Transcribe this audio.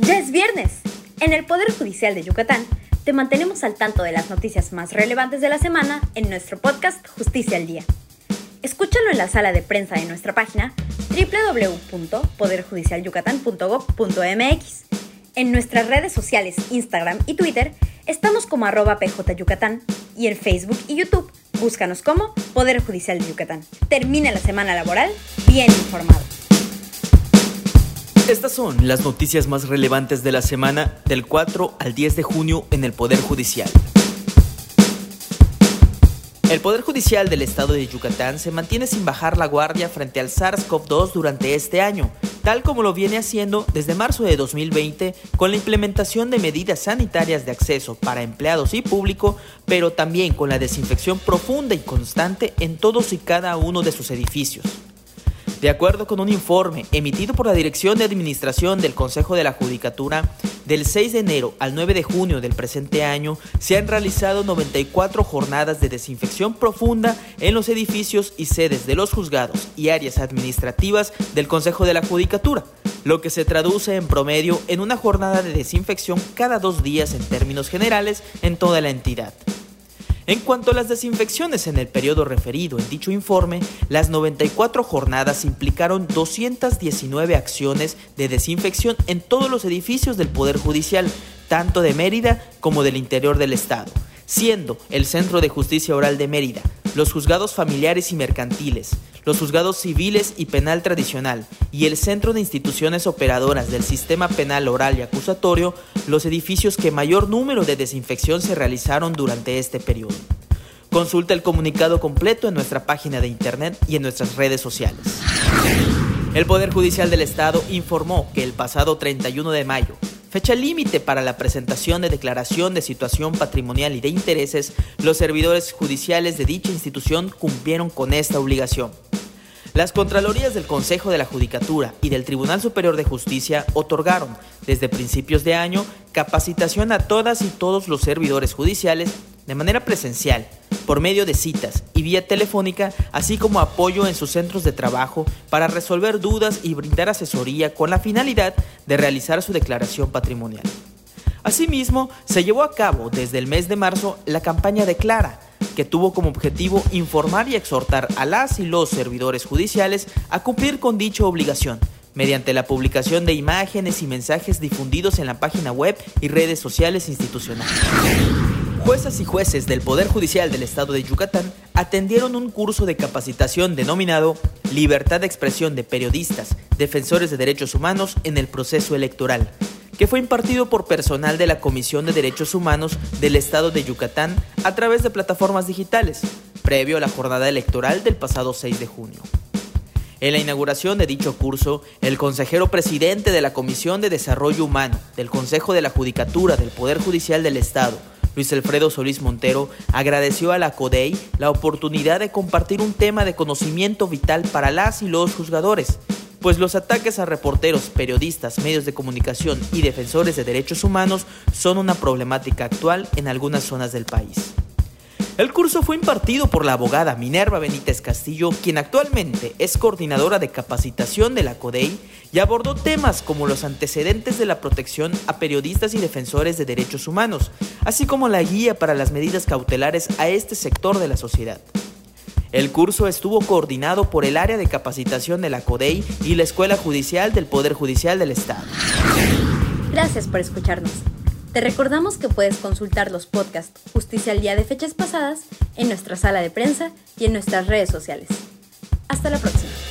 Ya es viernes. En el Poder Judicial de Yucatán te mantenemos al tanto de las noticias más relevantes de la semana en nuestro podcast Justicia al Día. Escúchalo en la sala de prensa de nuestra página www.poderjudicialyucatán.gov.mx. En nuestras redes sociales Instagram y Twitter estamos como arroba pjyucatán y en Facebook y YouTube búscanos como Poder Judicial de Yucatán. Termina la semana laboral bien informado. Estas son las noticias más relevantes de la semana del 4 al 10 de junio en el Poder Judicial. El Poder Judicial del Estado de Yucatán se mantiene sin bajar la guardia frente al SARS-CoV-2 durante este año, tal como lo viene haciendo desde marzo de 2020 con la implementación de medidas sanitarias de acceso para empleados y público, pero también con la desinfección profunda y constante en todos y cada uno de sus edificios. De acuerdo con un informe emitido por la Dirección de Administración del Consejo de la Judicatura, del 6 de enero al 9 de junio del presente año se han realizado 94 jornadas de desinfección profunda en los edificios y sedes de los juzgados y áreas administrativas del Consejo de la Judicatura, lo que se traduce en promedio en una jornada de desinfección cada dos días en términos generales en toda la entidad. En cuanto a las desinfecciones en el periodo referido en dicho informe, las 94 jornadas implicaron 219 acciones de desinfección en todos los edificios del Poder Judicial, tanto de Mérida como del interior del Estado, siendo el Centro de Justicia Oral de Mérida, los juzgados familiares y mercantiles, los juzgados civiles y penal tradicional y el Centro de Instituciones Operadoras del Sistema Penal Oral y Acusatorio los edificios que mayor número de desinfección se realizaron durante este periodo. Consulta el comunicado completo en nuestra página de internet y en nuestras redes sociales. El Poder Judicial del Estado informó que el pasado 31 de mayo fecha límite para la presentación de declaración de situación patrimonial y de intereses, los servidores judiciales de dicha institución cumplieron con esta obligación. Las Contralorías del Consejo de la Judicatura y del Tribunal Superior de Justicia otorgaron, desde principios de año, capacitación a todas y todos los servidores judiciales de manera presencial, por medio de citas y vía telefónica, así como apoyo en sus centros de trabajo para resolver dudas y brindar asesoría con la finalidad de realizar su declaración patrimonial. Asimismo, se llevó a cabo desde el mes de marzo la campaña Declara, que tuvo como objetivo informar y exhortar a las y los servidores judiciales a cumplir con dicha obligación, mediante la publicación de imágenes y mensajes difundidos en la página web y redes sociales institucionales. Juezas y jueces del Poder Judicial del Estado de Yucatán atendieron un curso de capacitación denominado Libertad de expresión de periodistas, defensores de derechos humanos en el proceso electoral, que fue impartido por personal de la Comisión de Derechos Humanos del Estado de Yucatán a través de plataformas digitales, previo a la jornada electoral del pasado 6 de junio. En la inauguración de dicho curso, el consejero presidente de la Comisión de Desarrollo Humano del Consejo de la Judicatura del Poder Judicial del Estado, Luis Alfredo Solís Montero, agradeció a la CODEI la oportunidad de compartir un tema de conocimiento vital para las y los juzgadores, pues los ataques a reporteros, periodistas, medios de comunicación y defensores de derechos humanos son una problemática actual en algunas zonas del país. El curso fue impartido por la abogada Minerva Benítez Castillo, quien actualmente es coordinadora de capacitación de la CODEI y abordó temas como los antecedentes de la protección a periodistas y defensores de derechos humanos, así como la guía para las medidas cautelares a este sector de la sociedad. El curso estuvo coordinado por el área de capacitación de la CODEI y la Escuela Judicial del Poder Judicial del Estado. Gracias por escucharnos. Te recordamos que puedes consultar los podcasts Justicia al Día de fechas pasadas en nuestra sala de prensa y en nuestras redes sociales. Hasta la próxima.